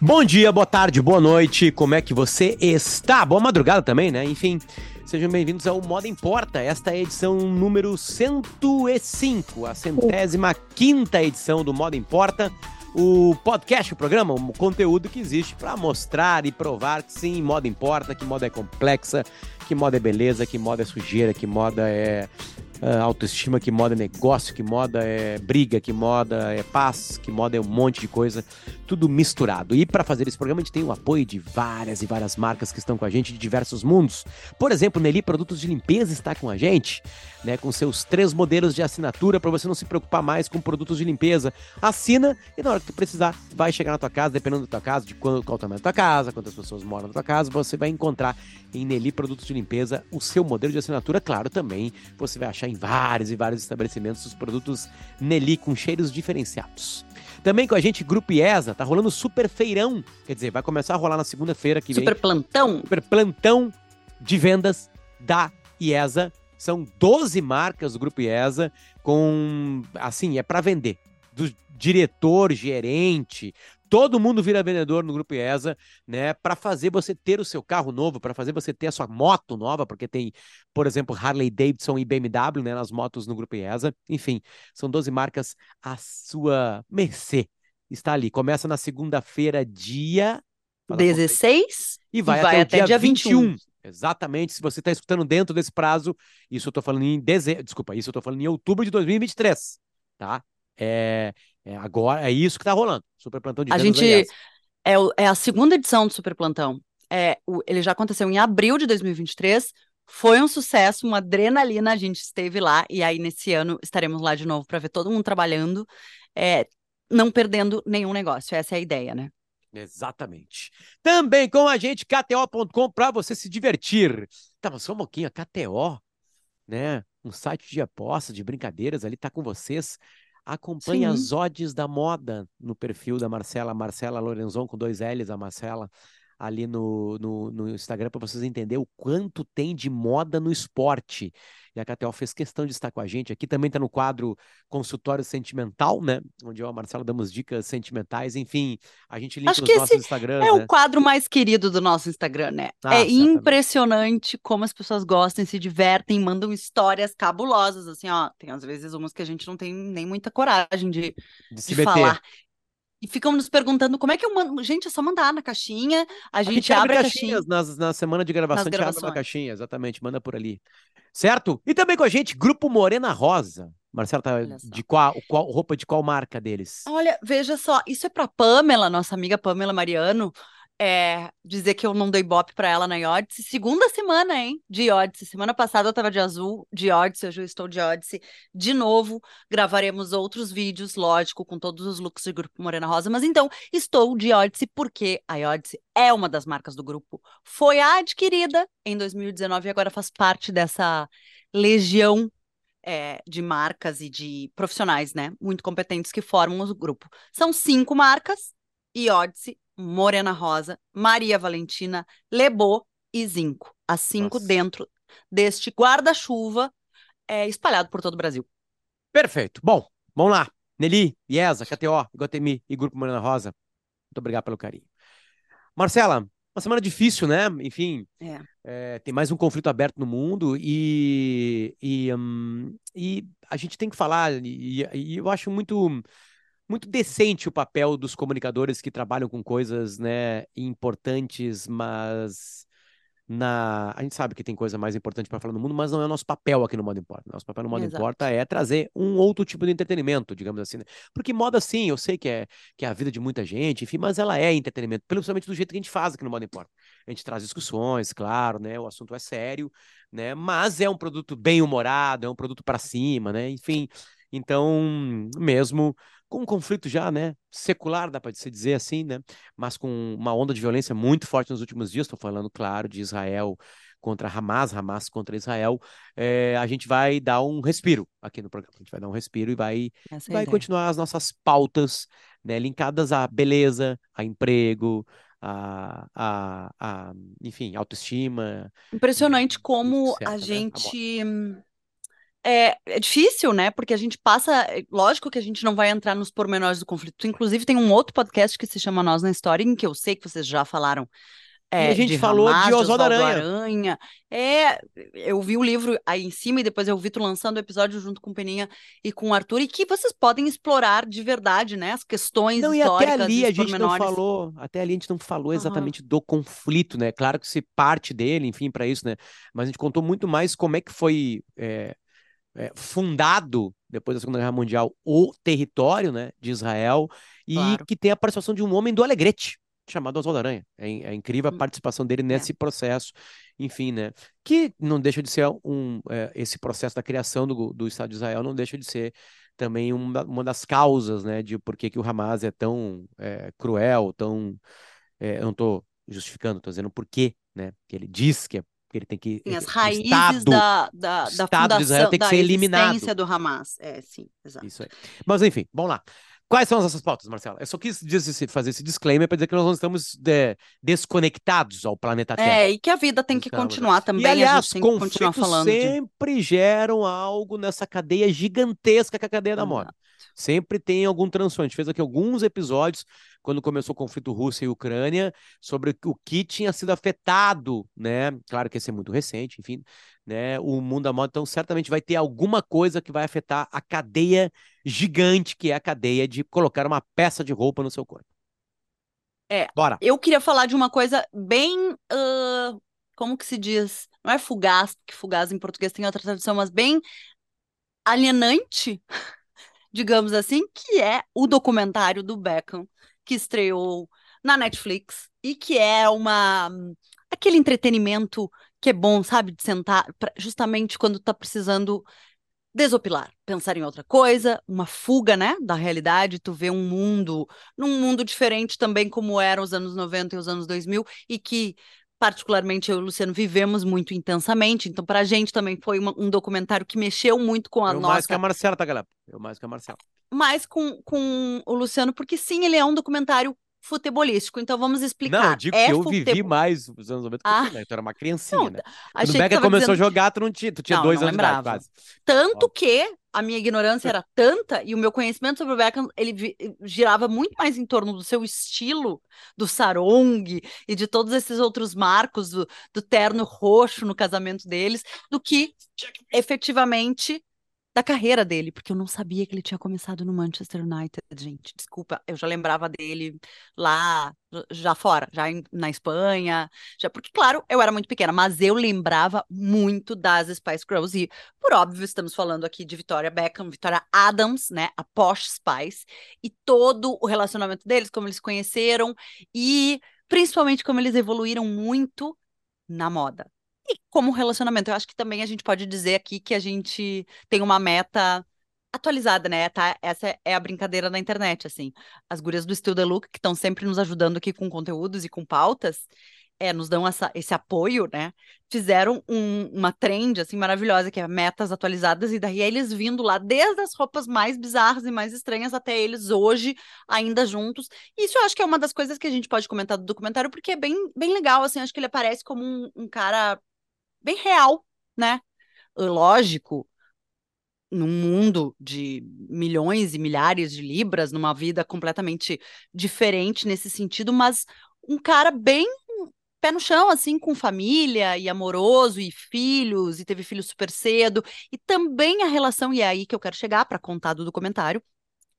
Bom dia, boa tarde, boa noite, como é que você está? Boa madrugada também, né? Enfim, sejam bem-vindos ao Moda Importa. Esta é a edição número 105, a centésima quinta edição do Moda Importa. O podcast, o programa, o conteúdo que existe para mostrar e provar que sim, moda importa, que moda é complexa, que moda é beleza, que moda é sujeira, que moda é uh, autoestima, que moda é negócio, que moda é briga, que moda é paz, que moda é um monte de coisa, tudo misturado. E para fazer esse programa, a gente tem o apoio de várias e várias marcas que estão com a gente de diversos mundos. Por exemplo, Nelly Produtos de Limpeza está com a gente, né, com seus três modelos de assinatura para você não se preocupar mais com produtos de limpeza. Assina e na hora que tu precisar, vai chegar na tua casa, dependendo da tua casa, de qual, qual tamanho da tua casa, quantas pessoas moram na tua casa, você vai encontrar em Nelly Produtos de Limpeza o seu modelo de assinatura. Claro, também você vai achar em vários e vários estabelecimentos os produtos Nelly com cheiros diferenciados. Também com a gente, Grupo IESA, tá rolando super feirão. Quer dizer, vai começar a rolar na segunda-feira que super vem. Super plantão? Super plantão de vendas da IESA. São 12 marcas do Grupo IESA com, assim, é para vender. Do diretor, gerente, todo mundo vira vendedor no Grupo IESA, né? Para fazer você ter o seu carro novo, para fazer você ter a sua moto nova, porque tem, por exemplo, Harley Davidson e BMW, né? Nas motos no Grupo IESA. Enfim, são 12 marcas à sua mercê. Está ali. Começa na segunda-feira, dia. 16 e vai, e vai até, até dia 21. 21. Exatamente. Se você está escutando dentro desse prazo, isso eu estou falando em dezembro. Desculpa, isso eu estou falando em outubro de 2023. Tá? É, é, agora é isso que está rolando. Super Plantão de A gente é, é, a segunda edição do Super Plantão. É, o, ele já aconteceu em abril de 2023. Foi um sucesso, uma adrenalina. A gente esteve lá e aí nesse ano estaremos lá de novo para ver todo mundo trabalhando, é, não perdendo nenhum negócio. Essa é a ideia, né? Exatamente. Também com a gente, KTO.com, para você se divertir. Tá, mas só um pouquinho, a KTO, né? Um site de apostas, de brincadeiras ali, tá com vocês Acompanhe Sim. as odds da moda no perfil da Marcela, Marcela Lorenzon, com dois L's, a Marcela, ali no, no, no Instagram, para vocês entenderem o quanto tem de moda no esporte. E a KTO fez questão de estar com a gente. Aqui também está no quadro Consultório Sentimental, né? Onde eu e a Marcela damos dicas sentimentais. Enfim, a gente linka Acho que nossos Instagrams. É né? o quadro mais querido do nosso Instagram, né? Ah, é certamente. impressionante como as pessoas gostam, se divertem, mandam histórias cabulosas. Assim, ó, tem às vezes umas que a gente não tem nem muita coragem de, de, de falar. E ficam nos perguntando como é que eu mando. Gente, é só mandar na caixinha. A gente, a gente abre, abre caixinhas caixinha. Nas, na semana de gravação, a gente abre uma caixinha, exatamente, manda por ali. Certo? E também com a gente, Grupo Morena Rosa. Marcela tá de qual, qual roupa de qual marca deles? Olha, veja só, isso é para Pamela, nossa amiga Pamela Mariano é, dizer que eu não dei bop para ela na Iodice. Segunda semana, hein, de Iodice. Semana passada eu tava de azul, de Iodice, hoje eu estou de Iodice. De novo, gravaremos outros vídeos, lógico, com todos os looks do Grupo Morena Rosa. Mas então, estou de Iodice porque a Iodice é uma das marcas do grupo. Foi adquirida em 2019 e agora faz parte dessa legião é, de marcas e de profissionais, né, muito competentes que formam o grupo. São cinco marcas, Iodice, Morena Rosa, Maria Valentina, Lebô e Zinco. As cinco Nossa. dentro deste guarda-chuva é, espalhado por todo o Brasil. Perfeito. Bom, vamos lá. Nelly, Iesa, KTO, Iguatemi e Grupo Morena Rosa. Muito obrigado pelo carinho. Marcela, uma semana difícil, né? Enfim, é. É, tem mais um conflito aberto no mundo e, e, um, e a gente tem que falar, e, e eu acho muito muito decente o papel dos comunicadores que trabalham com coisas, né, importantes, mas na a gente sabe que tem coisa mais importante para falar no mundo, mas não é o nosso papel aqui no Modo Importa. Nosso papel no Modo Exato. Importa é trazer um outro tipo de entretenimento, digamos assim, né? Porque moda sim, eu sei que é que é a vida de muita gente, enfim, mas ela é entretenimento, principalmente do jeito que a gente faz aqui no Modo Importa. A gente traz discussões, claro, né? O assunto é sério, né? Mas é um produto bem humorado, é um produto para cima, né? Enfim, então, mesmo com um conflito já, né, secular, dá para se dizer assim, né, mas com uma onda de violência muito forte nos últimos dias, estou falando, claro, de Israel contra Hamas, Hamas contra Israel, é, a gente vai dar um respiro aqui no programa, a gente vai dar um respiro e vai, é vai continuar as nossas pautas, né, linkadas à beleza, a emprego, a, a, a enfim, autoestima. Impressionante como a né, gente... é, é, difícil, né? Porque a gente passa. É, lógico que a gente não vai entrar nos pormenores do conflito. Inclusive, tem um outro podcast que se chama Nós na História, em que eu sei que vocês já falaram. É, a gente de falou Hamas, de Oswaldo Aranha. Aranha. É, eu vi o livro aí em cima e depois eu vi tu lançando o episódio junto com o Peninha e com o Arthur, e que vocês podem explorar de verdade, né? As questões não, históricas. E até ali a gente não falou, até ali a gente não falou exatamente uhum. do conflito, né? Claro que se parte dele, enfim, para isso, né? Mas a gente contou muito mais como é que foi é, é, fundado, depois da Segunda Guerra Mundial, o território né, de Israel, e claro. que tem a participação de um homem do Alegrete, chamado Oswaldo Aranha. É, é incrível a hum. participação dele nesse é. processo, enfim, né? Que não deixa de ser um. É, esse processo da criação do, do Estado de Israel não deixa de ser também uma, uma das causas, né, de por que, que o Hamas é tão é, cruel, tão. É, eu não estou justificando, estou dizendo por quê, né? Que ele diz que é que ele tem que. Sim, as raízes Estado, da, da, da fundação, de Israel tem que ser eliminado. do Hamas. É, sim, exato. Isso aí. Mas enfim, vamos lá. Quais são as nossas pautas, Marcela? Eu só quis fazer esse disclaimer para dizer que nós não estamos de, desconectados ao planeta Terra. É, e que a vida tem que estamos, continuar também. E, aliás, conflitos sempre de... geram algo nessa cadeia gigantesca que é a cadeia da moda. Sempre tem algum transtorno. A gente fez aqui alguns episódios quando começou o conflito Rússia e Ucrânia, sobre o que tinha sido afetado, né? Claro que esse é muito recente, enfim, né? O mundo da moda, então certamente vai ter alguma coisa que vai afetar a cadeia gigante, que é a cadeia de colocar uma peça de roupa no seu corpo. É, Bora. eu queria falar de uma coisa bem, uh, como que se diz? Não é fugaz, porque fugaz em português tem outra tradução, mas bem alienante, digamos assim, que é o documentário do Beckham que estreou na Netflix e que é uma aquele entretenimento que é bom, sabe, de sentar pra, justamente quando tá precisando desopilar, pensar em outra coisa, uma fuga, né, da realidade, tu vê um mundo, num mundo diferente também como eram os anos 90 e os anos 2000 e que particularmente eu e o Luciano vivemos muito intensamente, então para a gente também foi uma, um documentário que mexeu muito com a eu nossa... mais que a Marcela, tá, galera? Eu mais que a Marcela mais com, com o Luciano, porque sim, ele é um documentário futebolístico. Então vamos explicar. Não, eu digo é que eu futebol... vivi mais os anos 90 que ah. tu, né? Tu era uma criancinha, não, né? Quando o começou a jogar, tu não tinha, tu tinha não, dois não anos lembrava. de idade, quase. Tanto Ó. que a minha ignorância era tanta e o meu conhecimento sobre o Beckham, ele girava muito mais em torno do seu estilo, do sarong e de todos esses outros marcos do, do terno roxo no casamento deles, do que efetivamente da carreira dele, porque eu não sabia que ele tinha começado no Manchester United, gente. Desculpa, eu já lembrava dele lá, já fora, já em, na Espanha, já porque, claro, eu era muito pequena, mas eu lembrava muito das Spice Girls e, por óbvio, estamos falando aqui de Victoria Beckham, Victoria Adams, né, a Posh Spice, e todo o relacionamento deles, como eles se conheceram e principalmente como eles evoluíram muito na moda. E como relacionamento, eu acho que também a gente pode dizer aqui que a gente tem uma meta atualizada, né? Tá? Essa é a brincadeira da internet, assim. As gurias do Still The Look, que estão sempre nos ajudando aqui com conteúdos e com pautas, é, nos dão essa, esse apoio, né? Fizeram um, uma trend, assim, maravilhosa, que é metas atualizadas, e daí eles vindo lá, desde as roupas mais bizarras e mais estranhas até eles hoje, ainda juntos. Isso eu acho que é uma das coisas que a gente pode comentar do documentário, porque é bem, bem legal, assim, acho que ele aparece como um, um cara bem real, né? Lógico, num mundo de milhões e milhares de libras, numa vida completamente diferente nesse sentido, mas um cara bem pé no chão, assim, com família e amoroso e filhos, e teve filhos super cedo, e também a relação, e é aí que eu quero chegar para contar do documentário.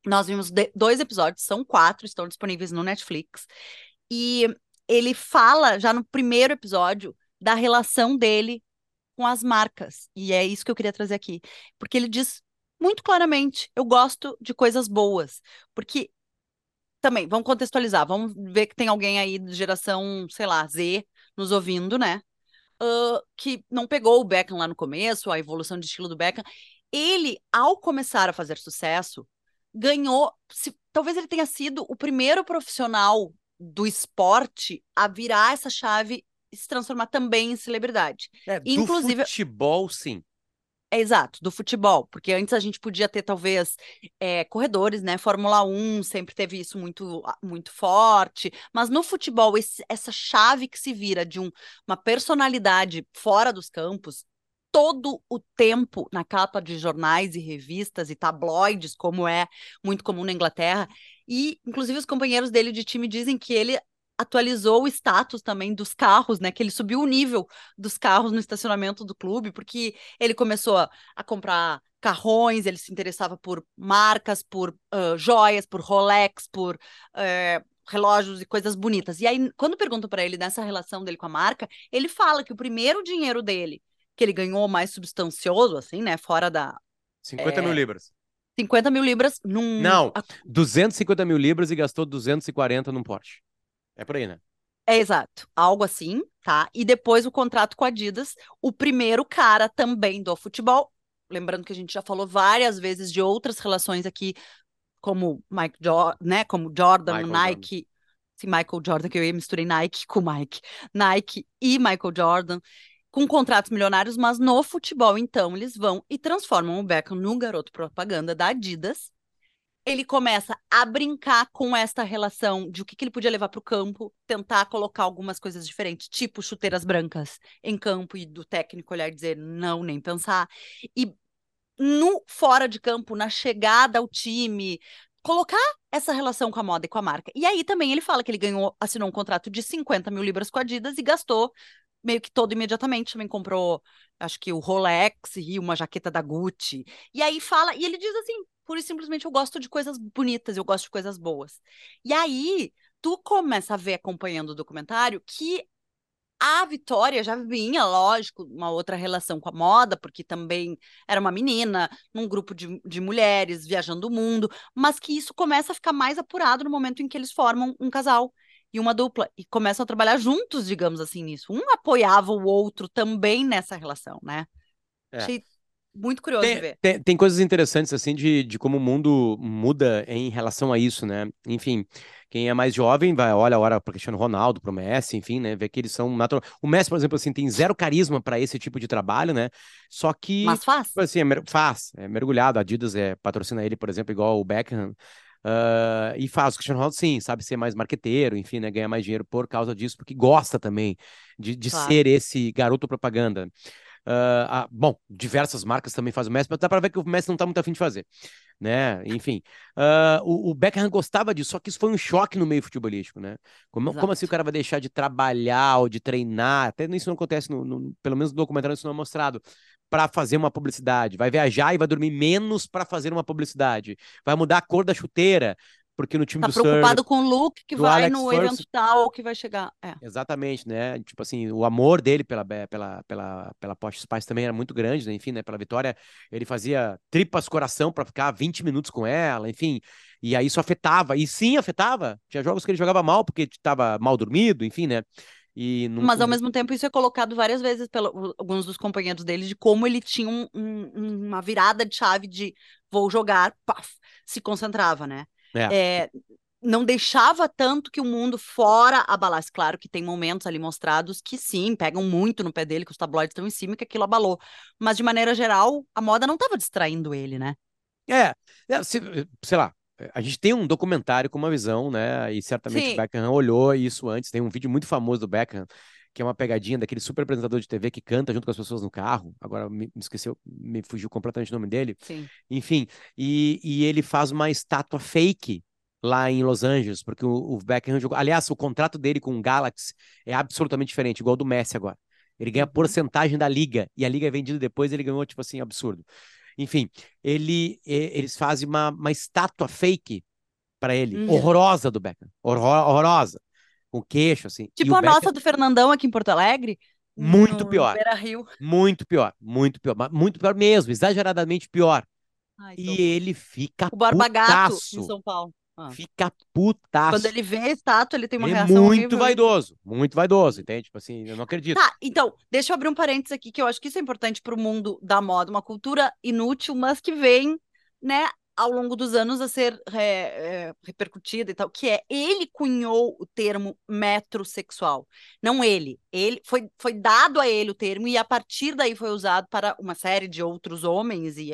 Nós vimos dois episódios, são quatro, estão disponíveis no Netflix, e ele fala já no primeiro episódio da relação dele com as marcas. E é isso que eu queria trazer aqui. Porque ele diz muito claramente: eu gosto de coisas boas. Porque também, vamos contextualizar, vamos ver que tem alguém aí de geração, sei lá, Z, nos ouvindo, né? Uh, que não pegou o Beckham lá no começo, a evolução de estilo do Beckham. Ele, ao começar a fazer sucesso, ganhou. Se, talvez ele tenha sido o primeiro profissional do esporte a virar essa chave se transformar também em celebridade. É, Inclusive, do futebol, sim. É exato, do futebol, porque antes a gente podia ter talvez é, corredores, né? Fórmula 1 sempre teve isso muito, muito forte, mas no futebol, esse, essa chave que se vira de um, uma personalidade fora dos campos, todo o tempo na capa de jornais e revistas e tabloides, como é muito comum na Inglaterra. E, inclusive, os companheiros dele de time dizem que ele atualizou o status também dos carros, né? Que ele subiu o nível dos carros no estacionamento do clube, porque ele começou a, a comprar carrões, ele se interessava por marcas, por uh, joias, por Rolex, por uh, relógios e coisas bonitas. E aí, quando pergunto para ele nessa relação dele com a marca, ele fala que o primeiro dinheiro dele, que ele ganhou mais substancioso, assim, né? Fora da. 50 é... mil libras. 50 mil libras num. Não, 250 mil libras e gastou 240 num Porsche. É por aí, né? É exato, algo assim, tá? E depois o contrato com a Adidas, o primeiro cara também do futebol. Lembrando que a gente já falou várias vezes de outras relações aqui, como Mike jo né? Como Jordan, Michael Nike. Jordan. Sim, Michael Jordan, que eu ia misturei Nike com Mike. Nike e Michael Jordan, com contratos milionários, mas no futebol, então, eles vão e transformam o Beckham no garoto propaganda da Adidas ele começa a brincar com esta relação de o que, que ele podia levar para o campo, tentar colocar algumas coisas diferentes, tipo chuteiras brancas em campo e do técnico olhar e dizer não, nem pensar. E no fora de campo, na chegada ao time, colocar essa relação com a moda e com a marca. E aí também ele fala que ele ganhou, assinou um contrato de 50 mil libras com a Adidas e gastou meio que todo imediatamente. Também comprou, acho que o Rolex e uma jaqueta da Gucci. E aí fala, e ele diz assim: pura e simplesmente eu gosto de coisas bonitas, eu gosto de coisas boas. E aí, tu começa a ver acompanhando o documentário que a Vitória já vinha, lógico, uma outra relação com a moda, porque também era uma menina, num grupo de, de mulheres viajando o mundo, mas que isso começa a ficar mais apurado no momento em que eles formam um casal e uma dupla e começam a trabalhar juntos, digamos assim, nisso. Um apoiava o outro também nessa relação, né? É. Achei muito curioso tem, de ver. Tem, tem, coisas interessantes, assim, de, de como o mundo muda em relação a isso, né? Enfim, quem é mais jovem vai, olha, olha para Cristiano Ronaldo, para o Messi, enfim, né? Vê que eles são natural. O Messi, por exemplo, assim, tem zero carisma para esse tipo de trabalho, né? Só que. Mas faz. Tipo assim, é, faz, é mergulhado. A Adidas é, patrocina ele, por exemplo, igual o Beckham. Uh, e faz o Cristiano Ronaldo, sim, sabe ser mais marqueteiro, enfim, né? Ganhar mais dinheiro por causa disso, porque gosta também de, de claro. ser esse garoto propaganda. Uh, ah, bom, diversas marcas também fazem o Messi, mas dá para ver que o Messi não está muito afim de fazer, né? Enfim, uh, o, o Beckham gostava disso, só que isso foi um choque no meio futebolístico, né? Como, como assim o cara vai deixar de trabalhar ou de treinar? Até isso não acontece, no, no pelo menos no documentário isso não é mostrado para fazer uma publicidade, vai viajar e vai dormir menos para fazer uma publicidade, vai mudar a cor da chuteira, porque no time tá do preocupado Sir, com o look que vai Alex no evento tal que vai chegar. É. Exatamente, né? Tipo assim, o amor dele pela, pela, pela, pela Porsche Spice também era muito grande, né? Enfim, né? Pela Vitória, ele fazia tripas coração para ficar 20 minutos com ela, enfim. E aí isso afetava, e sim afetava. Tinha jogos que ele jogava mal porque estava mal dormido, enfim, né? E não... Mas ao mesmo tempo isso é colocado várias vezes pelos alguns dos companheiros dele de como ele tinha um, um, uma virada de chave de vou jogar, paf, se concentrava, né? É. É, não deixava tanto que o mundo fora abalasse. Claro que tem momentos ali mostrados que sim, pegam muito no pé dele, que os tabloides estão em cima e que aquilo abalou. Mas de maneira geral, a moda não estava distraindo ele, né? É, é se, sei lá, a gente tem um documentário com uma visão, né? E certamente sim. o Beckham olhou isso antes. Tem um vídeo muito famoso do Beckham, que é uma pegadinha daquele super apresentador de TV que canta junto com as pessoas no carro. Agora me, me esqueceu, me fugiu completamente o nome dele. Sim. Enfim, e, e ele faz uma estátua fake lá em Los Angeles, porque o, o Beckham jogou. Aliás, o contrato dele com o Galaxy é absolutamente diferente, igual do Messi agora. Ele ganha uhum. porcentagem da liga e a liga é vendida depois, ele ganhou, tipo assim, absurdo. Enfim, ele, eles fazem uma, uma estátua fake para ele, uhum. horrorosa do Beckham, horrorosa, com queixo, assim. Tipo a nossa do Fernandão aqui em Porto Alegre. Muito no, pior. No Rio. Muito pior, muito pior, muito pior mesmo, exageradamente pior. Ai, e ele fica O Barba Gato em São Paulo. Ah. Fica putaço. Quando ele vê a estátua, ele tem uma ele é reação. É muito horrível. vaidoso, muito vaidoso, entende? Tipo assim, eu não acredito. Tá, então, deixa eu abrir um parênteses aqui, que eu acho que isso é importante para o mundo da moda, uma cultura inútil, mas que vem, né, ao longo dos anos a ser é, é, repercutida e tal, que é ele cunhou o termo metrosexual. Não ele. Ele foi, foi dado a ele o termo e a partir daí foi usado para uma série de outros homens e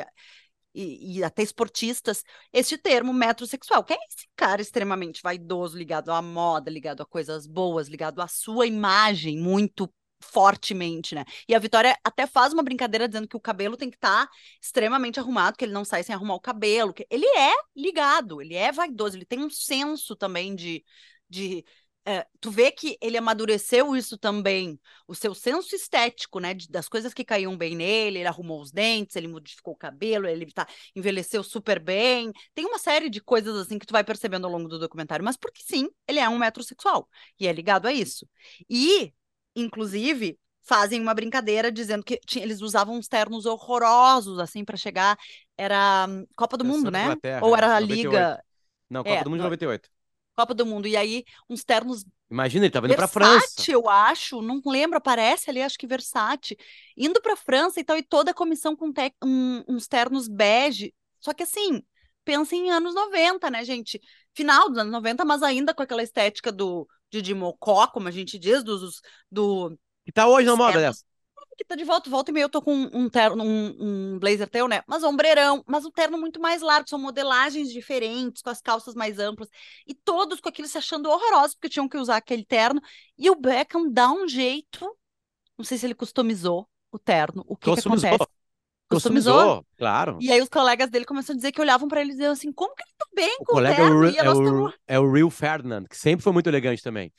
e, e, até esportistas, este termo metrosexual, que é esse cara extremamente vaidoso, ligado à moda, ligado a coisas boas, ligado à sua imagem muito fortemente, né? E a Vitória até faz uma brincadeira dizendo que o cabelo tem que estar tá extremamente arrumado, que ele não sai sem arrumar o cabelo, que ele é ligado, ele é vaidoso, ele tem um senso também de, de é, tu vê que ele amadureceu isso também, o seu senso estético, né, de, das coisas que caíam bem nele, ele arrumou os dentes, ele modificou o cabelo, ele tá, envelheceu super bem, tem uma série de coisas assim que tu vai percebendo ao longo do documentário, mas porque sim, ele é um metrosexual, e é ligado a isso. E, inclusive, fazem uma brincadeira dizendo que tinha, eles usavam uns ternos horrorosos, assim, para chegar, era hum, Copa do Mundo, né? Ou era a Liga... Não, Copa é, do Mundo de 98. Copa do Mundo. E aí, uns ternos. Imagina, ele tava indo Versace, pra França. eu acho, não lembro, aparece ali, acho que Versace. Indo pra França e tal, e toda a comissão com te... um, uns ternos bege. Só que assim, pensa em anos 90, né, gente? Final dos anos 90, mas ainda com aquela estética do de Mocó, como a gente diz, dos, do. Que tá hoje na moda dessa que tá de volta, volta e meia eu tô com um terno, um, um blazer teu, né? Mas ombreirão, mas um terno muito mais largo, são modelagens diferentes, com as calças mais amplas, e todos com aquilo se achando horrorosos, porque tinham que usar aquele terno, e o Beckham dá um jeito, não sei se ele customizou o terno, o que, que acontece? Customizou, customizou, claro. E aí os colegas dele começaram a dizer que olhavam para ele e diziam assim, como que ele tá bem o com o terno? É o, é, o, é Real Ferdinand, que sempre foi muito elegante também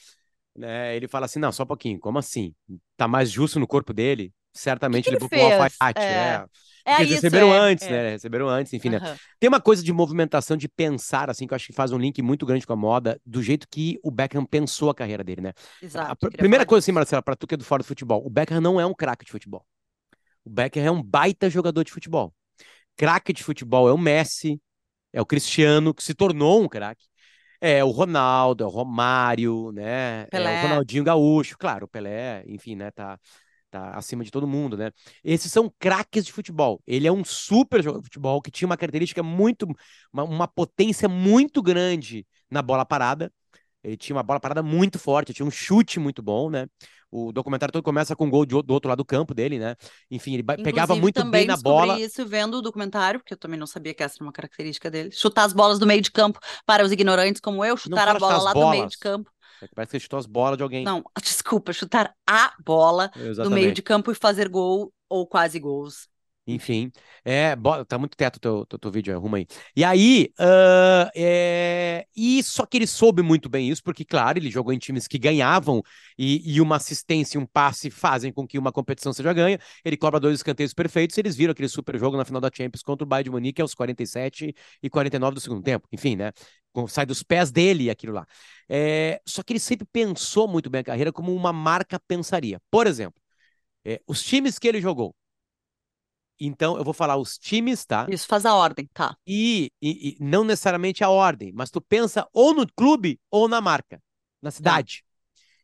né, ele fala assim: não, só um pouquinho, como assim? Tá mais justo no corpo dele? Certamente que que ele, ele um alfaiate. É. é. É eles isso, receberam é, antes, é. né? Receberam antes, enfim, uhum. né? Tem uma coisa de movimentação, de pensar, assim, que eu acho que faz um link muito grande com a moda, do jeito que o Beckham pensou a carreira dele, né? Exato. A primeira coisa, assim, Marcela, pra tu que é do fora do futebol, o Beckham não é um craque de futebol. O Beckham é um baita jogador de futebol. Craque de futebol é o Messi, é o Cristiano, que se tornou um craque. É o Ronaldo, é o Romário, né? Pelé. É o Ronaldinho Gaúcho, claro, o Pelé, enfim, né? Tá, tá acima de todo mundo, né? Esses são craques de futebol. Ele é um super jogador de futebol que tinha uma característica muito, uma, uma potência muito grande na bola parada. Ele tinha uma bola parada muito forte, tinha um chute muito bom, né? O documentário todo começa com um gol de, do outro lado do campo dele, né? Enfim, ele Inclusive, pegava muito bem na bola. isso vendo o documentário, porque eu também não sabia que essa era uma característica dele. Chutar as bolas do meio de campo para os ignorantes como eu, chutar a bola lá bolas. do meio de campo. É que parece que ele chutou as bolas de alguém. Não, desculpa, chutar a bola Exatamente. do meio de campo e fazer gol ou quase gols. Enfim, é, tá muito teto teu, teu, teu, vídeo, arruma aí. E aí, uh, é, e só que ele soube muito bem isso, porque, claro, ele jogou em times que ganhavam e, e uma assistência um passe fazem com que uma competição seja ganha. Ele cobra dois escanteios perfeitos, eles viram aquele super jogo na final da Champions contra o Bayern de Munique aos 47 e 49 do segundo tempo. Enfim, né? Sai dos pés dele aquilo lá. É, só que ele sempre pensou muito bem a carreira como uma marca pensaria. Por exemplo, é, os times que ele jogou, então, eu vou falar os times, tá? Isso, faz a ordem, tá. E, e, e, não necessariamente a ordem, mas tu pensa ou no clube ou na marca, na tá. cidade.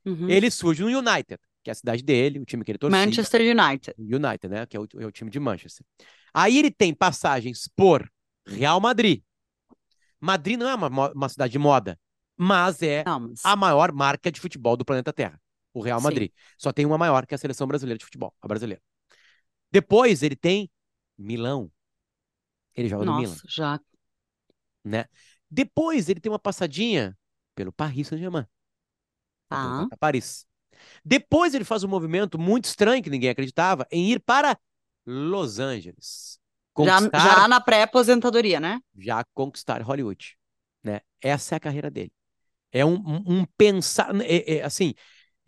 Tá. Uhum. Ele surge no United, que é a cidade dele, o time que ele torcia. Manchester United. United, né? Que é o, é o time de Manchester. Aí ele tem passagens por Real Madrid. Madrid não é uma, uma cidade de moda, mas é não, mas... a maior marca de futebol do planeta Terra. O Real Madrid. Sim. Só tem uma maior, que é a seleção brasileira de futebol, a brasileira. Depois ele tem Milão. Ele joga Nossa, no Milan. já. Né? Depois ele tem uma passadinha pelo Paris Saint-Germain. Ah. Paris. Depois ele faz um movimento muito estranho que ninguém acreditava em ir para Los Angeles. Já, já na pré-aposentadoria, né? Já conquistar Hollywood. Né? Essa é a carreira dele. É um, um, um pensar. É, é, assim,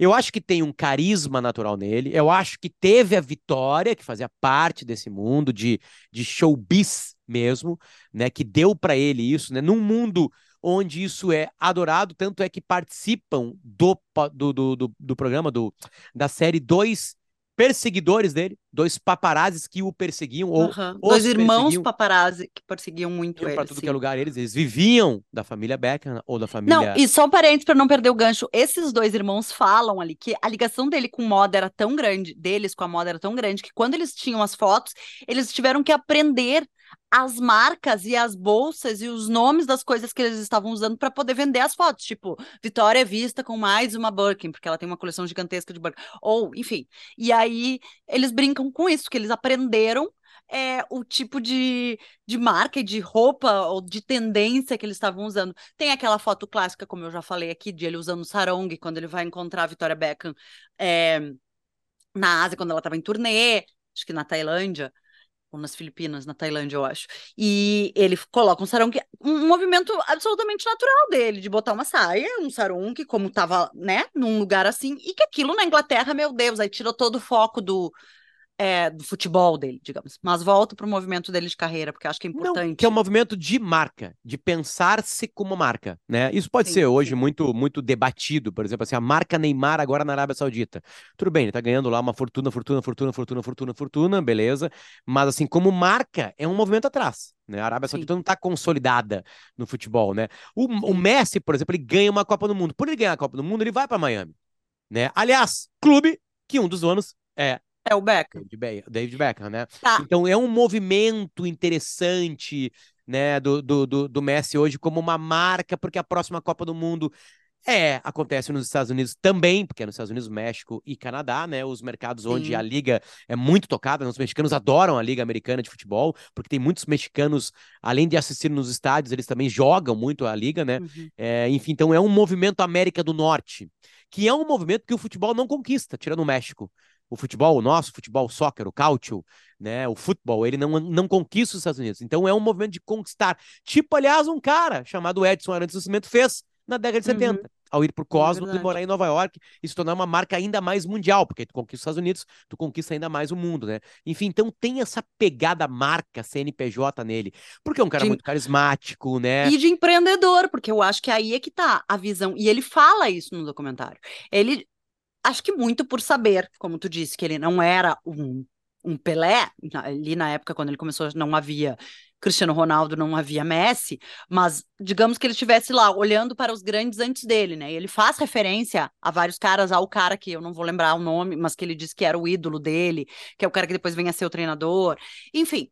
eu acho que tem um carisma natural nele. Eu acho que teve a Vitória, que fazia parte desse mundo de, de showbiz mesmo, né? Que deu para ele isso, né? Num mundo onde isso é adorado, tanto é que participam do, do, do, do, do programa, do, da série dois perseguidores dele, dois paparazes que o perseguiam. Ou uhum. Dois irmãos paparazzi que perseguiam muito ele. Para tudo sim. que é lugar, eles, eles viviam da família Beckham ou da família. Não, e só um parênteses para não perder o gancho: esses dois irmãos falam ali que a ligação dele com moda era tão grande, deles com a moda era tão grande, que quando eles tinham as fotos, eles tiveram que aprender as marcas e as bolsas e os nomes das coisas que eles estavam usando para poder vender as fotos. Tipo, Vitória é vista com mais uma Birkin, porque ela tem uma coleção gigantesca de Birkin. Ou, enfim. E aí eles brincam com isso, que eles aprenderam é, o tipo de, de marca, de roupa ou de tendência que eles estavam usando. Tem aquela foto clássica, como eu já falei aqui, de ele usando sarong quando ele vai encontrar a Vitória Beckham. É, na Ásia quando ela estava em turnê, acho que na Tailândia ou nas Filipinas, na Tailândia, eu acho. E ele coloca um sarong, um movimento absolutamente natural dele, de botar uma saia, um sarong, como tava, né, num lugar assim, e que aquilo na Inglaterra, meu Deus, aí tirou todo o foco do, é, do futebol dele, digamos. Mas volto para o movimento dele de carreira, porque acho que é importante. Não, que é um movimento de marca, de pensar-se como marca, né? Isso pode sim, ser hoje muito muito debatido, por exemplo, assim, a marca Neymar agora na Arábia Saudita. Tudo bem, ele tá ganhando lá uma fortuna, fortuna, fortuna, fortuna, fortuna, fortuna, beleza. Mas assim, como marca, é um movimento atrás. Né? A Arábia Saudita sim. não está consolidada no futebol, né? O, o Messi, por exemplo, ele ganha uma Copa do Mundo. Por ele ganhar a Copa do Mundo, ele vai para Miami, né? Aliás, clube que um dos donos é é o Beckham. David Beckham, né? Tá. Então é um movimento interessante, né, do, do, do, Messi hoje como uma marca, porque a próxima Copa do Mundo é, acontece nos Estados Unidos também, porque é nos Estados Unidos, México e Canadá, né? Os mercados Sim. onde a liga é muito tocada. Né? Os mexicanos adoram a Liga Americana de Futebol, porque tem muitos mexicanos, além de assistir nos estádios, eles também jogam muito a liga, né? Uhum. É, enfim, então é um movimento América do Norte, que é um movimento que o futebol não conquista, tirando o México o futebol, o nosso futebol, o soccer, o cáutio, né, o futebol, ele não, não conquista os Estados Unidos. Então é um movimento de conquistar. Tipo, aliás, um cara chamado Edson Arantes Nascimento fez na década de 70, uhum. ao ir para o Cosmos é e morar em Nova York e se tornar uma marca ainda mais mundial, porque tu conquista os Estados Unidos, tu conquista ainda mais o mundo, né? Enfim, então tem essa pegada marca CNPJ nele, porque é um cara de... muito carismático, né? E de empreendedor, porque eu acho que aí é que tá a visão, e ele fala isso no documentário. Ele acho que muito por saber, como tu disse, que ele não era um, um Pelé, ali na época quando ele começou não havia Cristiano Ronaldo, não havia Messi, mas digamos que ele estivesse lá olhando para os grandes antes dele, né? E ele faz referência a vários caras, ao cara que eu não vou lembrar o nome, mas que ele disse que era o ídolo dele, que é o cara que depois vem a ser o treinador. Enfim,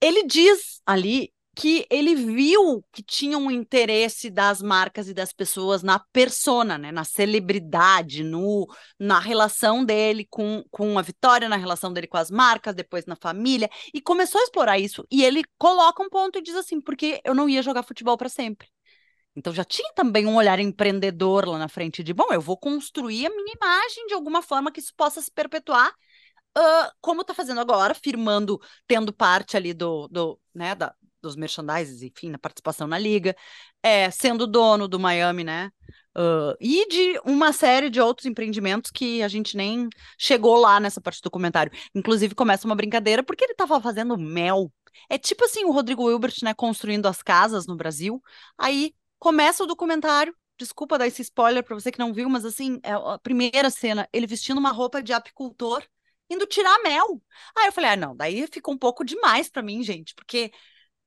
ele diz ali que ele viu que tinha um interesse das marcas e das pessoas na persona, né, na celebridade, no, na relação dele com, com a Vitória, na relação dele com as marcas, depois na família, e começou a explorar isso. E ele coloca um ponto e diz assim: porque eu não ia jogar futebol para sempre. Então já tinha também um olhar empreendedor lá na frente de, bom, eu vou construir a minha imagem de alguma forma que isso possa se perpetuar, uh, como está fazendo agora, firmando, tendo parte ali do, do né, da, dos merchandises, enfim, na participação na liga, é, sendo dono do Miami, né? Uh, e de uma série de outros empreendimentos que a gente nem chegou lá nessa parte do documentário. Inclusive, começa uma brincadeira porque ele estava fazendo mel. É tipo assim o Rodrigo Wilbert, né, construindo as casas no Brasil. Aí começa o documentário. Desculpa dar esse spoiler para você que não viu, mas assim, é a primeira cena, ele vestindo uma roupa de apicultor, indo tirar mel. Aí eu falei: "Ah, não, daí fica um pouco demais para mim, gente, porque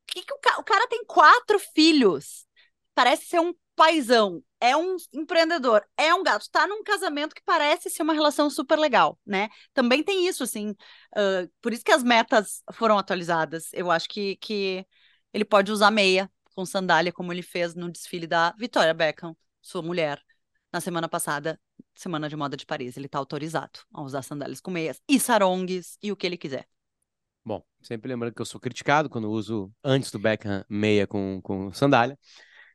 que, que o, ca... o cara tem quatro filhos? Parece ser um paizão, é um empreendedor, é um gato, tá num casamento que parece ser uma relação super legal, né? Também tem isso, assim, uh, por isso que as metas foram atualizadas. Eu acho que, que ele pode usar meia com sandália, como ele fez no desfile da Victoria Beckham, sua mulher, na semana passada, Semana de Moda de Paris. Ele tá autorizado a usar sandálias com meias e sarongues e o que ele quiser. Bom, sempre lembrando que eu sou criticado quando uso antes do Beckham meia com, com sandália.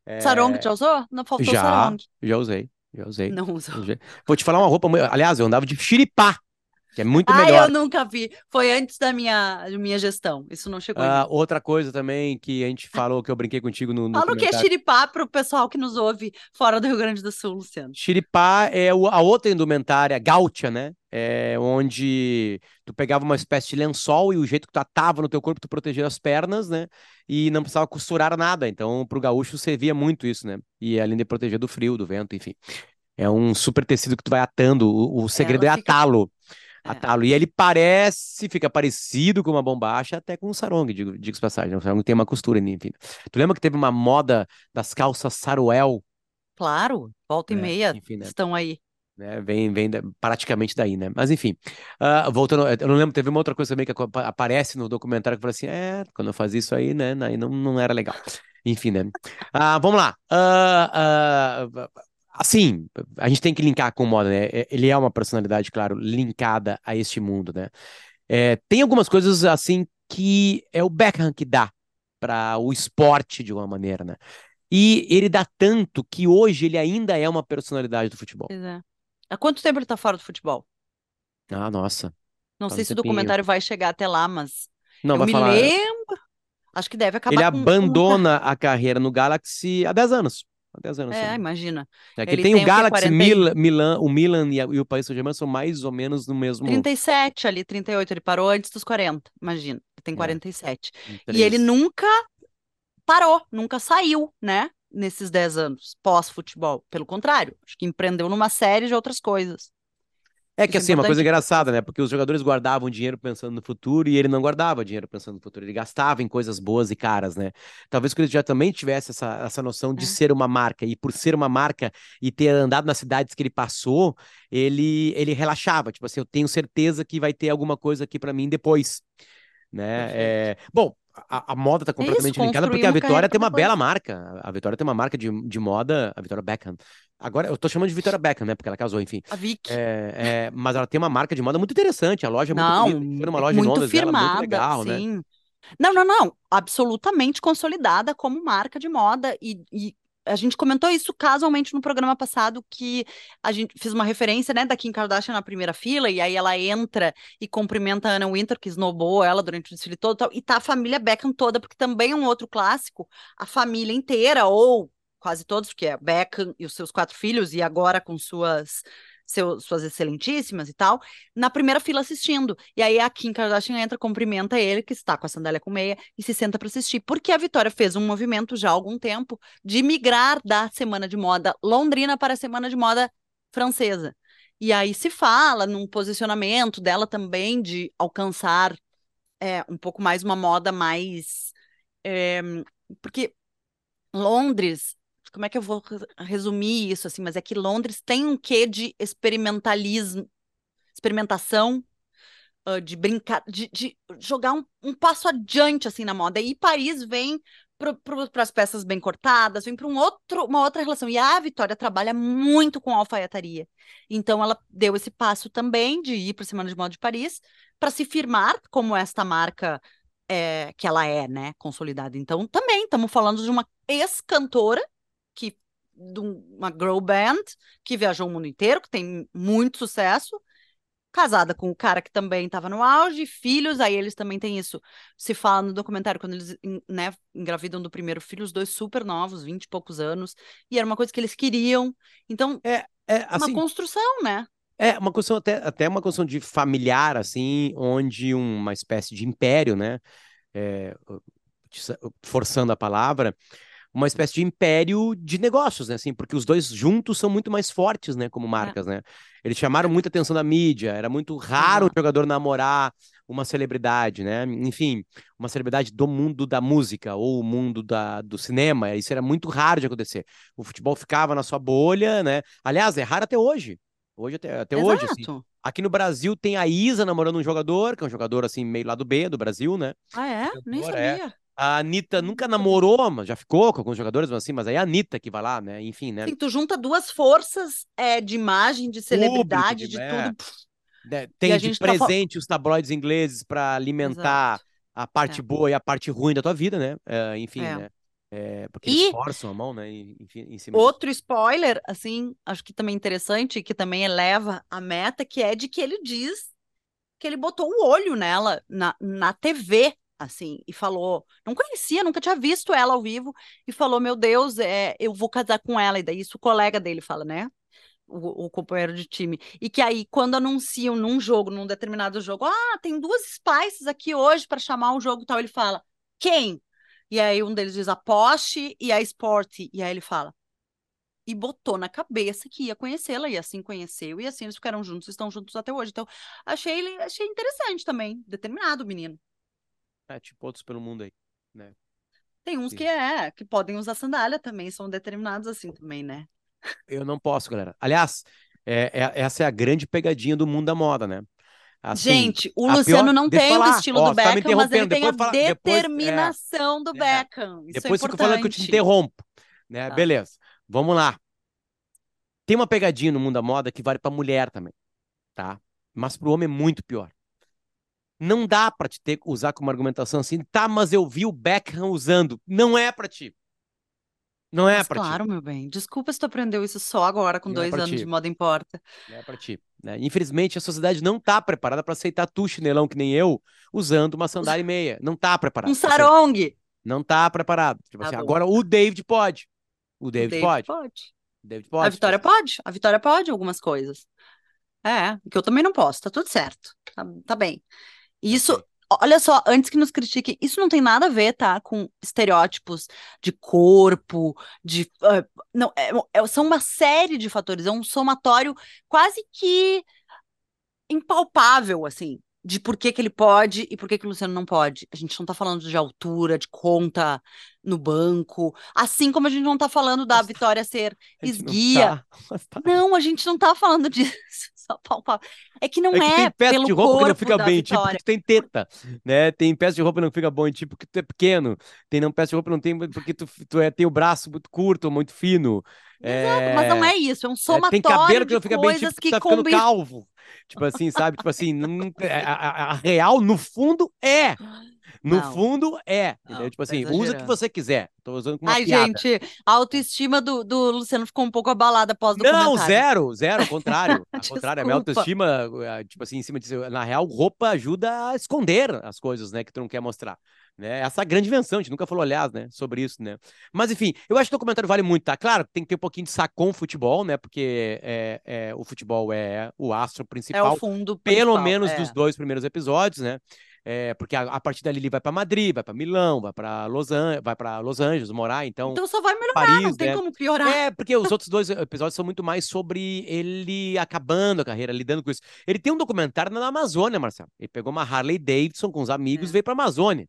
É... Sarong já usou? Não faltou já, sarong. Já usei, já usei. Não usou. Vou te falar uma roupa, aliás, eu andava de xiripá que é muito ah, melhor. eu nunca vi. Foi antes da minha, minha gestão. Isso não chegou. Ah, outra coisa também que a gente falou, que eu brinquei contigo no. no Fala o que é xiripá para o pessoal que nos ouve fora do Rio Grande do Sul, Luciano. Xiripá é a outra indumentária gaúcha, né? É onde tu pegava uma espécie de lençol e o jeito que tu atava no teu corpo, tu protegia as pernas, né? E não precisava costurar nada. Então, pro gaúcho servia muito isso, né? E além de proteger do frio, do vento, enfim. É um super tecido que tu vai atando. O, o segredo é, é atá-lo. É. Atalo. E ele parece, fica parecido com uma bombacha, até com um sarong, digo, digo passagem. O sarong tem uma costura, enfim. Tu lembra que teve uma moda das calças saruel? Claro, volta e é, meia enfim, né? estão aí. Né? Vem, vem praticamente daí, né? Mas enfim, uh, voltando, eu não lembro, teve uma outra coisa também que aparece no documentário que fala assim: é, quando eu fazia isso aí, né? Aí não, não era legal. Enfim, né? Uh, vamos lá. Uh, assim, a gente tem que linkar com o moda, né? É, ele é uma personalidade, claro, linkada a este mundo, né? É, tem algumas coisas assim que é o Beckham que dá para o esporte de uma maneira, né? E ele dá tanto que hoje ele ainda é uma personalidade do futebol. É. Há quanto tempo ele tá fora do futebol? Ah, nossa. Não sei se o documentário vai chegar até lá, mas não, eu vai me falar... lembro. Acho que deve acabar Ele com, abandona a carreira no Galaxy há 10 anos. Há 10 anos. É, imagina. É que ele tem, o Galaxy, 40... Mil, Milan, o Milan e, a, e o Paris Saint-Germain são mais ou menos no mesmo... 37 ali, 38. Ele parou antes dos 40, imagina. Ele tem 47. É. E ele nunca parou, nunca saiu, né? Nesses 10 anos, pós-futebol. Pelo contrário, acho que empreendeu numa série de outras coisas. É que assim, é uma coisa engraçada, né? Porque os jogadores guardavam dinheiro pensando no futuro e ele não guardava dinheiro pensando no futuro. Ele gastava em coisas boas e caras, né? Talvez que ele já também tivesse essa, essa noção de é. ser uma marca. E por ser uma marca e ter andado nas cidades que ele passou, ele, ele relaxava. Tipo assim, eu tenho certeza que vai ter alguma coisa aqui para mim depois. Né? É... Bom, a, a, moda tá completamente Isso, linkada porque a Vitória tem uma bela marca. A Vitória tem uma marca de, de moda, a Vitória Beckham. Agora, eu tô chamando de Vitória Beckham, né? Porque ela casou, enfim. A Vic. É, é, mas ela tem uma marca de moda muito interessante. A loja é muito não, bonita. uma loja muito em Londres firmada, dela, muito legal, né? sim. né? Não, não, não. Absolutamente consolidada como marca de moda e, e a gente comentou isso casualmente no programa passado, que a gente fez uma referência, né, da Kim Kardashian na primeira fila, e aí ela entra e cumprimenta a Anna Winter, que snowbou ela durante o desfile todo, e tá a família Beckham toda, porque também é um outro clássico, a família inteira, ou quase todos, porque é Beckham e os seus quatro filhos, e agora com suas seu, suas excelentíssimas e tal, na primeira fila assistindo. E aí a Kim Kardashian entra, cumprimenta ele, que está com a sandália com meia, e se senta para assistir. Porque a Vitória fez um movimento já há algum tempo de migrar da semana de moda londrina para a semana de moda francesa. E aí se fala num posicionamento dela também de alcançar é, um pouco mais uma moda mais. É, porque Londres como é que eu vou resumir isso assim, mas é que Londres tem um quê de experimentalismo, experimentação, uh, de brincar, de, de jogar um, um, passo adiante assim na moda. E Paris vem para as peças bem cortadas, vem para um outro, uma outra relação. E a Vitória trabalha muito com alfaiataria. Então ela deu esse passo também de ir para a Semana de Moda de Paris para se firmar como esta marca é, que ela é, né, consolidada. Então também estamos falando de uma ex-cantora que de uma girl band que viajou o mundo inteiro, que tem muito sucesso, casada com o cara que também estava no auge, filhos, aí eles também têm isso. Se fala no documentário, quando eles né, engravidam do primeiro filho, os dois super novos, 20 e poucos anos, e era uma coisa que eles queriam. Então, é, é assim, uma construção, né? É, uma construção até, até uma construção de familiar, assim, onde uma espécie de império, né? É, forçando a palavra, uma espécie de império de negócios, né? Assim, porque os dois juntos são muito mais fortes, né? Como é. marcas, é. né? Eles chamaram muita atenção da mídia. Era muito raro uhum. um jogador namorar uma celebridade, né? Enfim, uma celebridade do mundo da música ou o mundo da, do cinema. Isso era muito raro de acontecer. O futebol ficava na sua bolha, né? Aliás, é raro até hoje. Hoje até, até hoje, assim. Aqui no Brasil tem a Isa namorando um jogador, que é um jogador assim meio lado B do Brasil, né? Ah, é? Jogador, Nem é. sabia. É. A Anitta nunca namorou, mas já ficou com alguns jogadores, mas assim, mas aí é a Anitta que vai lá, né? Enfim, né? Sim, tu junta duas forças é, de imagem, de celebridade, Público, de, é. tudo. É, tem de tá presente tá... os tabloides ingleses para alimentar Exato. a parte é. boa e a parte ruim da tua vida, né? É, enfim, é. né? Porque e eles forçam a mão, né? Enfim, em cima outro spoiler, assim, acho que também interessante, que também eleva a meta, que é de que ele diz que ele botou o olho nela na, na TV assim, e falou, não conhecia, nunca tinha visto ela ao vivo, e falou, meu Deus, é, eu vou casar com ela, e daí isso o colega dele fala, né? O, o, companheiro de time. E que aí, quando anunciam num jogo, num determinado jogo, ah, tem duas Spices aqui hoje para chamar um jogo tal, ele fala, quem? E aí um deles diz a Porsche e a Sport. E aí ele fala, e botou na cabeça que ia conhecê-la, e assim conheceu, e assim eles ficaram juntos, estão juntos até hoje. Então, achei ele achei interessante também, determinado menino. É, tipo outros pelo mundo aí, né? Tem uns que é, que podem usar sandália também, são determinados assim também, né? Eu não posso, galera. Aliás, é, é, essa é a grande pegadinha do mundo da moda, né? Assim, Gente, o Luciano pior... não tem o estilo Ó, do tá Beckham, tá mas ele tem a fala... determinação depois, é, do Beckham. Isso depois é fico falando que eu te interrompo. Né? Tá. Beleza, vamos lá. Tem uma pegadinha no mundo da moda que vale para mulher também, tá? Mas para o homem é muito pior. Não dá para te ter usar como argumentação assim, tá, mas eu vi o Beckham usando. Não é para ti. Não é Mas pra claro, ti. meu bem. Desculpa se tu aprendeu isso só agora, com Não é dois pra anos de ti. moda importa. Não é pra ti. né? Infelizmente, a sociedade não tá preparada pra aceitar tu, chinelão, que nem eu, usando uma sandália e meia. Não tá preparado. Um sarong! Não tá preparado. Tipo Tá assim, agora o David pode. O O David David pode. pode. O David A pode. Vitória pode. A Vitória pode algumas coisas. É, que eu também não posso. Tá tudo certo. Tá, tá bem. Isso, olha só, antes que nos critiquem, isso não tem nada a ver, tá? Com estereótipos de corpo, de. ah, não, é- é- são uma série de fatores. É um somatório quase que impalpável, assim, de por que que ele pode e por que que o Luciano não pode. A gente não tá falando de altura, de conta no banco, assim como a gente não tá falando da Mas Vitória ser A gente não esguia. tá, tá. Não, a gente não tá falando disso, só palpável. É que não É que é tem peça de roupa que não fica bem em ti porque Vitória. tu tem teta, né? Tem peça de roupa que não fica bom em ti porque tu é pequeno. Tem não peça de roupa que não tem porque tu, tu é, tem o braço muito curto muito fino. Exato, mas não É, é isso, é um é, tem somatório cabelo que não fica bem em ti porque tu que tá ficando combinam. calvo. Tipo assim, sabe? Tipo assim, não- a, a- a real, no fundo, é. No Não, fundo, é. Não, Tipo tá assim, usa o que você quiser. Tô usando como uma Ai, piada. gente, a autoestima do, do Luciano ficou um pouco abalada após o Não, zero, zero, ao contrário. Ao contrário, a minha autoestima, eh, tipo assim, em cima disso, na real, roupa ajuda a esconder as coisas, né, que tu não quer mostrar. Né? Essa é a grande invenção, a gente nunca falou, aliás, né, sobre isso, né? Mas enfim, eu acho que o documentário vale muito, tá? Claro, tem que ter um pouquinho de sacão futebol, né? Porque é, é, o futebol é o astro É o principal, fundo pelo principal, menos dos é. dois primeiros episódios, né? É, porque a, a partir dali ele vai para Madrid, vai para Milão, vai para Los, An vai para Los Angeles morar, então Então só vai melhorar, não Paris, tem né? como piorar. É, porque os outros dois episódios são muito mais sobre ele acabando a carreira, lidando com isso. Ele tem um documentário na Amazônia, Marcelo. Ele pegou uma Harley Davidson com os amigos e É. veio pra Amazônia,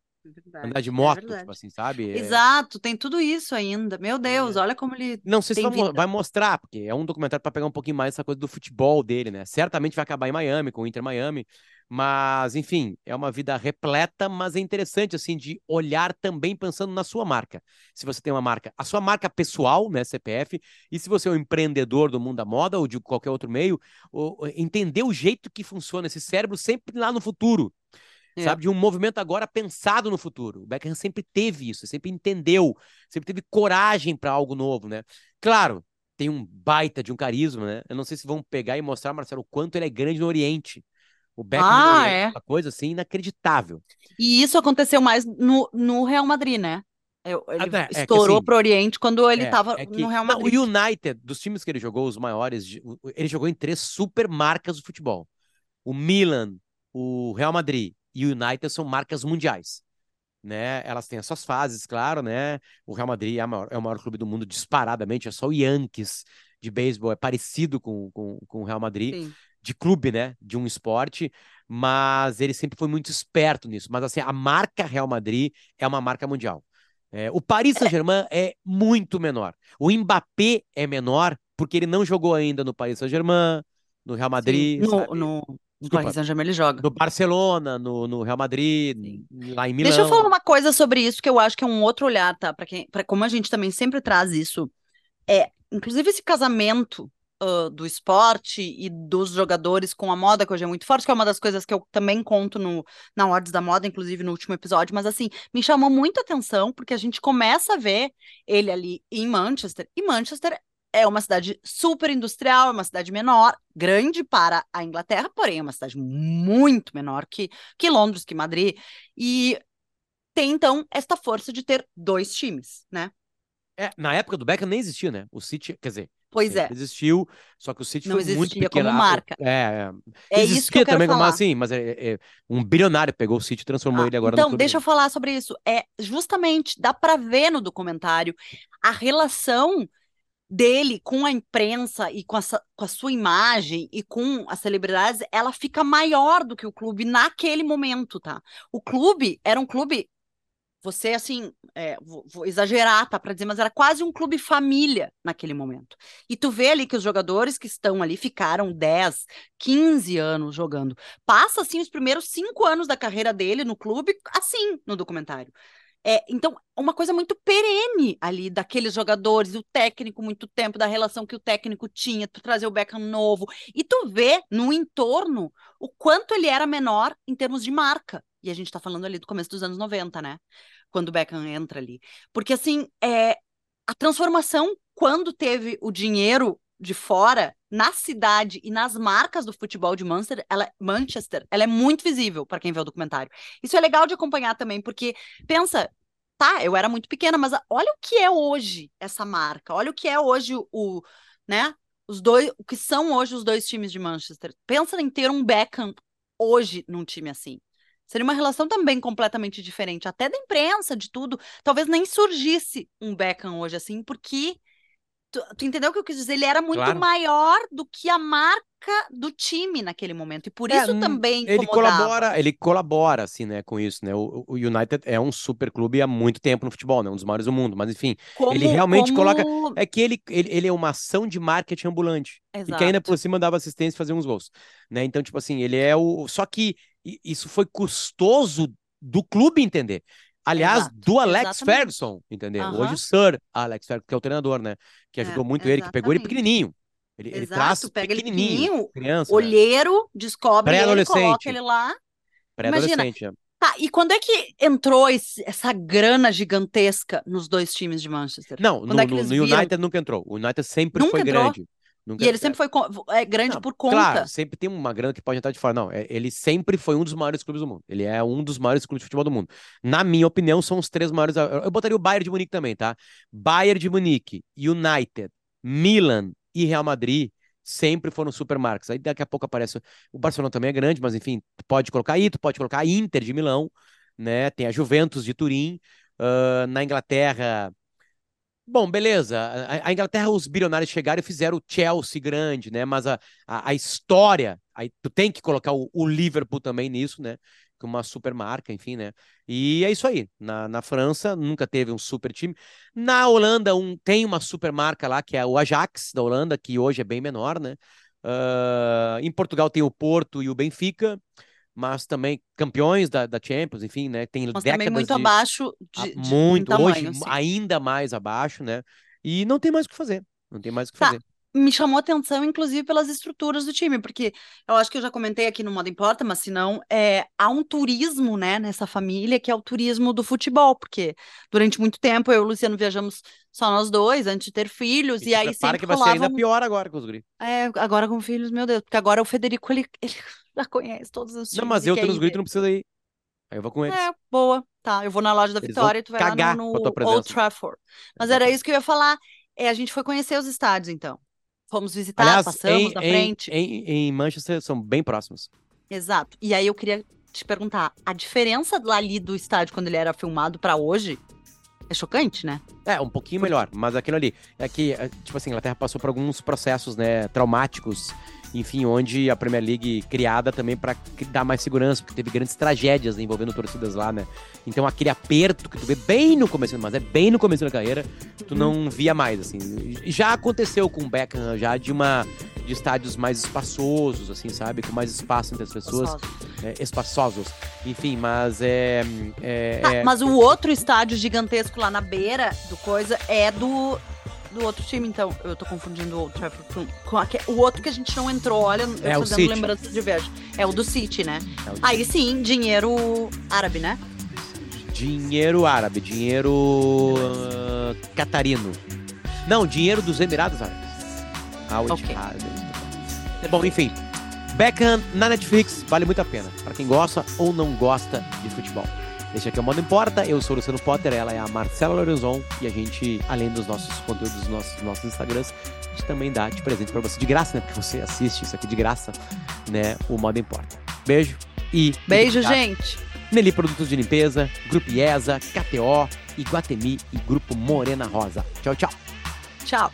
É andar verdade, de é moto, tipo verdade. assim, sabe? É, Exato, tem tudo isso ainda. Meu Deus, é. olha como ele Não sei se vida. vai mostrar, porque é um documentário pra pegar um pouquinho mais essa coisa do futebol dele, né? Certamente vai acabar em Miami, com o Inter Miami. Mas, enfim, é uma vida repleta, mas é interessante, assim, de olhar também pensando na sua marca. Se você tem uma marca, a sua marca pessoal, né, CPF, e se você é um empreendedor do mundo da moda ou de qualquer outro meio, o- entender o jeito que funciona esse cérebro sempre lá no futuro. É. Sabe, de um movimento agora pensado no futuro. O Beckham sempre teve isso, sempre entendeu, sempre teve coragem para algo novo, né? Claro, tem um baita de um carisma, né? Eu não sei se vão pegar e mostrar, Marcelo, o quanto ele é grande no Oriente. O Beckham Ah, é. uma coisa assim inacreditável. E isso aconteceu mais no, no Real Madrid, né? Eu- Ele é estourou assim, pro Oriente quando ele é, tava é que no Real não, Madrid. o United, dos times que ele jogou, os maiores, ele jogou em três super marcas do futebol. O Milan, o Real Madrid e o United são marcas mundiais. Né? Elas têm as suas fases, claro, né? O Real Madrid é, maior- é o maior clube do mundo disparadamente, é só o Yankees de beisebol, é parecido com, com, com o Real Madrid, Sim. De clube, né? De um esporte, mas ele sempre foi muito esperto nisso. Mas assim, a marca Real Madrid é uma marca mundial. É, o Paris Saint-Germain é muito menor. O Mbappé é menor porque ele não jogou ainda no Paris Saint-Germain, no Real Sim. Madrid, No, sabe? no, no Desculpa, Paris Saint-Germain ele joga. no Barcelona, no, no Real Madrid, Sim. lá em Deixa eu falar Milão. uma coisa sobre isso que eu acho que é um outro olhar, tá? Para quem, para como a gente também sempre traz isso, é, inclusive esse casamento ah, do esporte e dos jogadores com a moda, que hoje é muito forte, que é uma das coisas que eu também conto no, na Odds da Moda, inclusive no último episódio, mas assim, me chamou muita atenção, porque a gente começa a ver ele ali em Manchester, e Manchester é uma cidade super industrial, é uma cidade menor, grande para a Inglaterra, porém é uma cidade muito menor que, que Londres, que Madrid, e tem então esta força de ter dois times, né? É, na época do Beckham nem existia, né? O City, quer dizer, Pois é, existiu, só que o City não foi muito existia como pequeno. Ah, marca. É, é. É isso que eu quero também como falar. assim, mas é, é- um bilionário pegou o City e transformou Ah, ele agora no então, deixa eu falar sobre isso. É justamente, dá para ver no documentário a relação dele com a imprensa e com a, com a sua imagem e com as celebridades, ela fica maior do que o clube naquele momento, tá? O clube era um clube, você assim, é, vou, vou exagerar, tá, para dizer, mas era quase um clube família naquele momento. E tu vê ali que os jogadores que estão ali ficaram 10, 15 anos jogando. Passa assim os primeiros cinco anos da carreira dele no clube, assim, no documentário. É, então, uma coisa muito perene ali daqueles jogadores, o técnico, muito tempo, da relação que o técnico tinha, tu trazer o Beckham novo. E tu vê no entorno o quanto ele era menor em termos de marca. E a gente tá falando ali do começo dos anos 90, né? Quando o Beckham entra ali. Porque, assim, é, a transformação quando teve o dinheiro de fora na cidade e nas marcas do futebol de Manchester, ela, Manchester, ela é muito visível para quem vê o documentário. Isso é legal de acompanhar também, porque pensa, tá, eu era muito pequena, mas olha o que é hoje essa marca, olha o que é hoje o, né, os dois, o que são hoje os dois times de Manchester. Pensa em ter um Beckham hoje num time assim. Seria uma relação também completamente diferente, até da imprensa, de tudo. Talvez nem surgisse um Beckham hoje assim, porque Tu, tu, entendeu o que eu quis dizer? Ele era muito claro. maior do que a marca do time naquele momento. E por é, isso também ele colabora, ele colabora assim, né, com isso, né? O, o, United é um super clube há muito tempo no futebol, né? Um dos maiores do mundo, mas enfim, como, ele realmente como... coloca é que ele, ele, ele é uma ação de marketing ambulante. Exato. E que ainda por cima dava assistência e fazia uns gols, né? Então, tipo assim, ele é o só que isso foi custoso do clube entender. Aliás, Exato, do Alex exatamente. Ferguson, entendeu? Uhum. Hoje o Sir Alex Ferguson, que é o treinador, né? Que é, ajudou é, muito ele, que pegou ele pequenininho. Ele, Exato, ele traz pega ele pequenininho, criança, olheiro, né? descobre ele, coloca ele lá. Pré-adolescente, é. Tá, e quando é que entrou esse, essa grana gigantesca nos dois times de Manchester? Não, no, é no, no United nunca entrou. O United sempre nunca foi entrou? grande. Nunca... E ele sempre foi é, grande não, por conta. Claro, sempre tem uma grana que pode entrar de fora. Não, é, ele sempre foi um dos maiores clubes do mundo. Ele é um dos maiores clubes de futebol do mundo. Na minha opinião, são os três maiores. Eu botaria o Bayern de Munique também, tá? Bayern de Munique, United, Milan e Real Madrid sempre foram supermarcas. Aí daqui a pouco aparece. O Barcelona também é grande, mas enfim, pode colocar aí, tu pode colocar a Inter de Milão, né? Tem a Juventus de Turim. Uh, na Inglaterra, Bom, beleza. A, Inglaterra, os bilionários chegaram e fizeram o Chelsea grande, né? Mas a, a, a história, aí tu tem que colocar o, o, Liverpool também nisso, né? Com uma super marca, enfim, né? E é isso aí. Na, na França nunca teve um super time. Na Holanda um, tem uma super marca lá, que é o Ajax da Holanda, que hoje é bem menor, né? Uh, em Portugal tem o Porto e o Benfica mas também campeões da, da Champions, enfim, né? Tem mas décadas também muito de... abaixo de, de muito tamanho, hoje assim. ainda mais abaixo, né? E não tem mais o que fazer, não tem mais o que tá. fazer. Me chamou atenção, inclusive, pelas estruturas do time, porque eu acho que eu já comentei aqui no Modo Importa, mas se não, é, há um turismo, né, nessa família, que é o turismo do futebol, porque durante muito tempo eu e o Luciano viajamos só nós dois, antes de ter filhos, e, e aí sempre que vai ser ainda pior agora com os guri. É, agora com filhos, meu Deus, porque agora o Federico, ele, ele já conhece todos os. Não, mas eu tenho os gritos, não precisa ir. Aí eu vou com eles. É, boa. Tá, eu vou na loja da Eles Vitória e tu vai lá no, no Old Trafford. Mas era isso que eu ia falar. É, a gente foi conhecer os estádios, então. Fomos visitar, Aliás, passamos em, na frente. Em, em Manchester são bem próximos. Exato. E aí eu queria te perguntar, a diferença ali do estádio quando ele era filmado para hoje é chocante, né? É, um pouquinho melhor, mas aquilo ali é que, é, tipo assim, a Inglaterra passou por alguns processos, né, traumáticos enfim, onde a Premier League criada também para dar mais segurança, porque teve grandes tragédias envolvendo torcidas lá, né? Então aquele aperto que tu vê bem no começo, mas é bem no começo da carreira, tu não via mais, assim. Já aconteceu com o Beckham, já de uma de estádios mais espaçosos, assim, sabe? Com mais espaço entre as pessoas. Espaçosos. É, espaçosos. Enfim, mas é. é, ah, é... Mas o outro estádio gigantesco lá na beira do coisa é do do outro time, então. Eu tô confundindo o Old Trafford com, com a, o outro que a gente não entrou. Olha, eu é tô dando lembrança de viagem. É o do City, né? É Aí sim, dinheiro árabe, né? Dinheiro árabe, dinheiro uh, catarino. Não, dinheiro dos Emirados Árabes. Al okay. Bom, enfim. Beckham na Netflix vale muito a pena. Para quem gosta ou não gosta de futebol. Este aqui é o Modo Importa, eu sou o Luciano Potter, ela é a Marcela Lorenzon e a gente, além dos nossos conteúdos dos nossos, nossos Instagrams, a gente também dá de presente para você de graça, né? Porque você assiste isso aqui de graça, né? O Modo Importa. Beijo e. Beijo, gente! Nelly Produtos de Limpeza, Grupo IESA, KTO, Iguatemi e Grupo Morena Rosa. Tchau, tchau. Tchau.